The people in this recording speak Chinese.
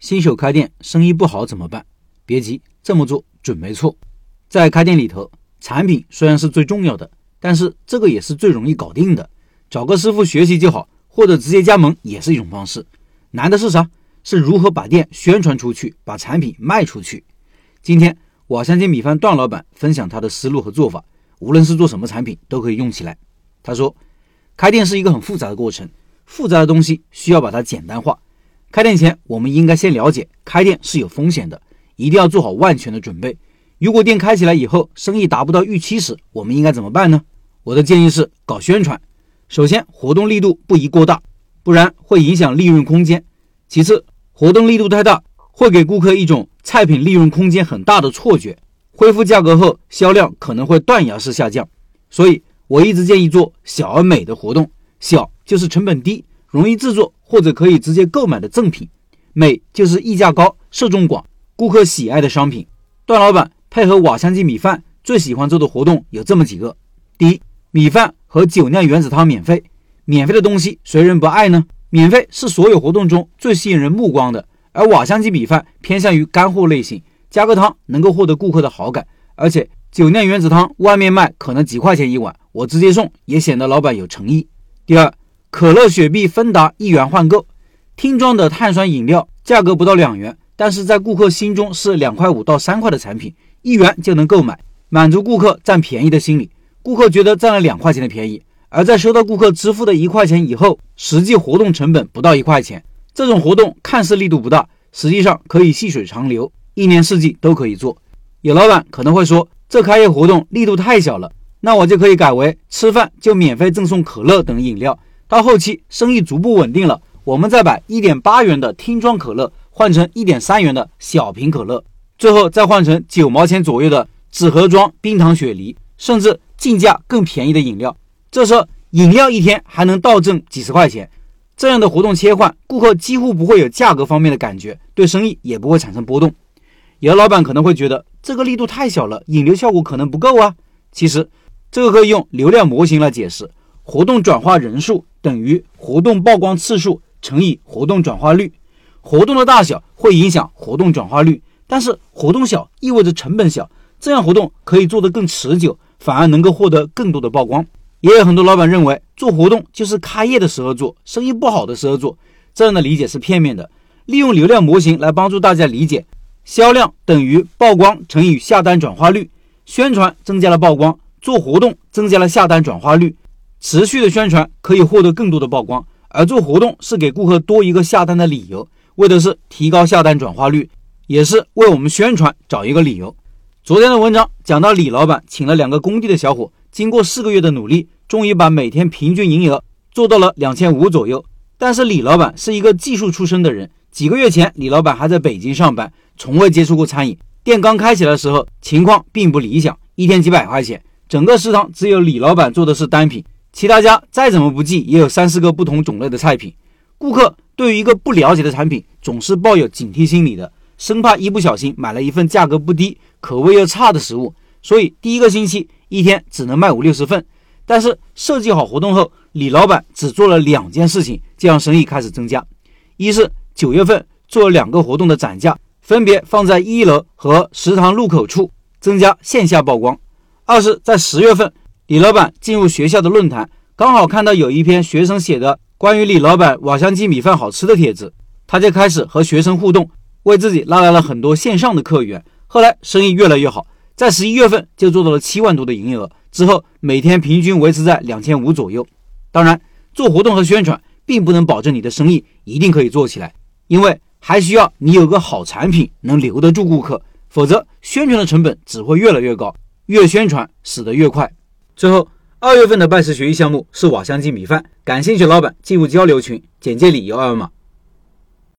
新手开店生意不好怎么办？别急，这么做准没错。在开店里头，产品虽然是最重要的，但是这个也是最容易搞定的。找个师傅学习就好，或者直接加盟也是一种方式。难的是啥？是如何把店宣传出去，把产品卖出去。今天我相信米饭段老板分享他的思路和做法，无论是做什么产品都可以用起来。他说，开店是一个很复杂的过程，复杂的东西需要把它简单化。开店前，我们应该先了解开店是有风险的，一定要做好万全的准备。如果店开起来以后生意达不到预期时，我们应该怎么办呢？我的建议是搞宣传。首先，活动力度不宜过大，不然会影响利润空间。其次，活动力度太大会给顾客一种菜品利润空间很大的错觉，恢复价格后销量可能会断崖式下降。所以，我一直建议做小而美的活动，小就是成本低。容易制作或者可以直接购买的赠品，美就是溢价高、受众广、顾客喜爱的商品。段老板配合瓦香鸡米饭最喜欢做的活动有这么几个：第一，米饭和酒酿原子汤免费。免费的东西谁人不爱呢？免费是所有活动中最吸引人目光的。而瓦香鸡米饭偏向于干货类型，加个汤能够获得顾客的好感。而且酒酿原子汤外面卖可能几块钱一碗，我直接送也显得老板有诚意。第二。可乐、雪碧、芬达一元换购，听装的碳酸饮料价格不到两元，但是在顾客心中是两块五到三块的产品，一元就能购买，满足顾客占便宜的心理。顾客觉得占了两块钱的便宜，而在收到顾客支付的一块钱以后，实际活动成本不到一块钱。这种活动看似力度不大，实际上可以细水长流，一年四季都可以做。有老板可能会说，这开业活动力度太小了，那我就可以改为吃饭就免费赠送可乐等饮料。到后期生意逐步稳定了，我们再把一点八元的听装可乐换成一点三元的小瓶可乐，最后再换成九毛钱左右的纸盒装冰糖雪梨，甚至进价更便宜的饮料。这时候饮料一天还能倒挣几十块钱。这样的活动切换，顾客几乎不会有价格方面的感觉，对生意也不会产生波动。有的老板可能会觉得这个力度太小了，引流效果可能不够啊。其实这个可以用流量模型来解释。活动转化人数等于活动曝光次数乘以活动转化率。活动的大小会影响活动转化率，但是活动小意味着成本小，这样活动可以做得更持久，反而能够获得更多的曝光。也有很多老板认为做活动就是开业的时候做，生意不好的时候做，这样的理解是片面的。利用流量模型来帮助大家理解：销量等于曝光乘以下单转化率。宣传增加了曝光，做活动增加了下单转化率。持续的宣传可以获得更多的曝光，而做活动是给顾客多一个下单的理由，为的是提高下单转化率，也是为我们宣传找一个理由。昨天的文章讲到，李老板请了两个工地的小伙，经过四个月的努力，终于把每天平均营业额做到了两千五左右。但是李老板是一个技术出身的人，几个月前李老板还在北京上班，从未接触过餐饮，店刚开起来的时候情况并不理想，一天几百块钱，整个食堂只有李老板做的是单品。其他家再怎么不济，也有三四个不同种类的菜品。顾客对于一个不了解的产品，总是抱有警惕心理的，生怕一不小心买了一份价格不低、口味又差的食物。所以第一个星期一天只能卖五六十份。但是设计好活动后，李老板只做了两件事情，就让生意开始增加。一是九月份做了两个活动的展架，分别放在一楼和食堂入口处，增加线下曝光；二是，在十月份。李老板进入学校的论坛，刚好看到有一篇学生写的关于李老板瓦香鸡米饭好吃的帖子，他就开始和学生互动，为自己拉来了很多线上的客源。后来生意越来越好，在十一月份就做到了七万多的营业额，之后每天平均维持在两千五左右。当然，做活动和宣传并不能保证你的生意一定可以做起来，因为还需要你有个好产品能留得住顾客，否则宣传的成本只会越来越高，越宣传死得越快。最后，二月份的拜师学艺项目是瓦香鸡米饭，感兴趣老板进入交流群，简介里有二维码。